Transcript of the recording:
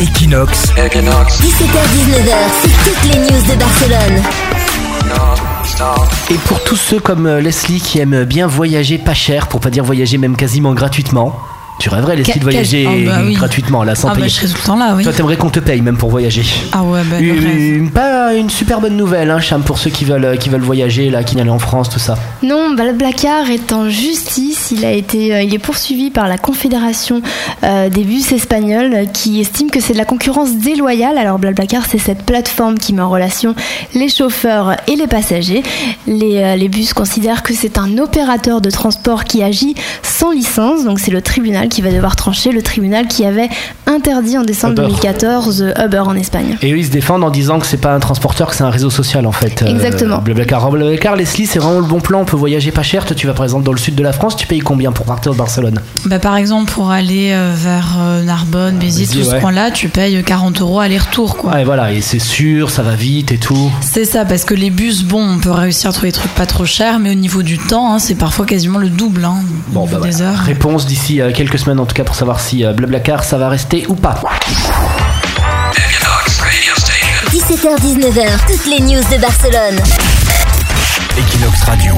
Equinox. 17h-19h, c'est toutes les news de Barcelone. Et pour tous ceux comme euh, Leslie qui aiment bien voyager pas cher, pour pas dire voyager même quasiment gratuitement, tu rêverais Leslie de voyager bah oui. gratuitement là sans Ah bah payer. je serais tout le temps là, oui. Toi t'aimerais qu'on te paye même pour voyager. Ah ouais, bah. Une, pas une super bonne nouvelle, hein, Cham, pour ceux qui veulent, qui veulent voyager, là, qui n'allaient en France, tout ça. Non, Blablacar est en justice. Il a été, euh, il est poursuivi par la Confédération euh, des bus espagnols euh, qui estime que c'est de la concurrence déloyale. Alors Blablacar, c'est cette plateforme qui met en relation les chauffeurs et les passagers. Les, euh, les bus considèrent que c'est un opérateur de transport qui agit sans licence. Donc c'est le tribunal qui va devoir trancher. Le tribunal qui avait interdit en décembre Uber. 2014 euh, Uber en Espagne. Et eux, ils se défendent en disant que c'est pas un transporteur, que c'est un réseau social en fait. euh, Exactement. Blablacar. Alors, Blablacar, Leslie, c'est vraiment le bon plan. On peut voyager pas cher. Toi, tu vas par exemple dans le sud de la France, tu payes combien pour partir de Barcelone? Bah, par exemple, pour aller euh, vers euh, Narbonne, Béziers, Béziers, tout ce ouais. coin-là, tu payes 40 euros aller-retour, quoi. Ouais, voilà, et c'est sûr, ça va vite et tout. C'est ça, parce que les bus, bon, on peut réussir à trouver des trucs pas trop chers, mais au niveau du temps, hein, c'est parfois quasiment le double, hein, Bon, bah des voilà. heures. Réponse d'ici euh, quelques semaines en tout cas pour savoir si euh, Blablacar ça va rester ou pas. 17h-19h, toutes les news de Barcelone. Equinox Radio.